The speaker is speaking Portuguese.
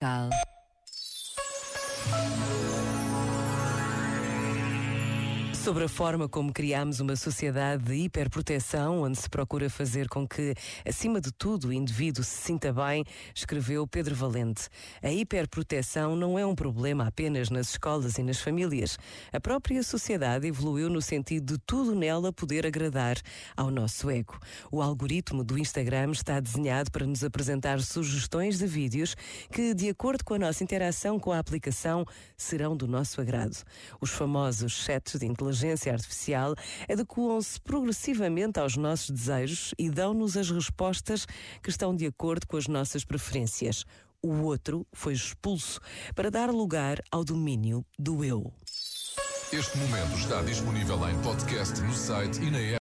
Kal. Sobre a forma como criamos uma sociedade de hiperproteção, onde se procura fazer com que, acima de tudo, o indivíduo se sinta bem, escreveu Pedro Valente. A hiperproteção não é um problema apenas nas escolas e nas famílias. A própria sociedade evoluiu no sentido de tudo nela poder agradar ao nosso ego. O algoritmo do Instagram está desenhado para nos apresentar sugestões de vídeos que, de acordo com a nossa interação com a aplicação, serão do nosso agrado. Os famosos chats de inteligência inteligência artificial adequam-se progressivamente aos nossos desejos e dão-nos as respostas que estão de acordo com as nossas preferências. O outro foi expulso para dar lugar ao domínio do eu. Este momento está disponível em podcast no site e na app.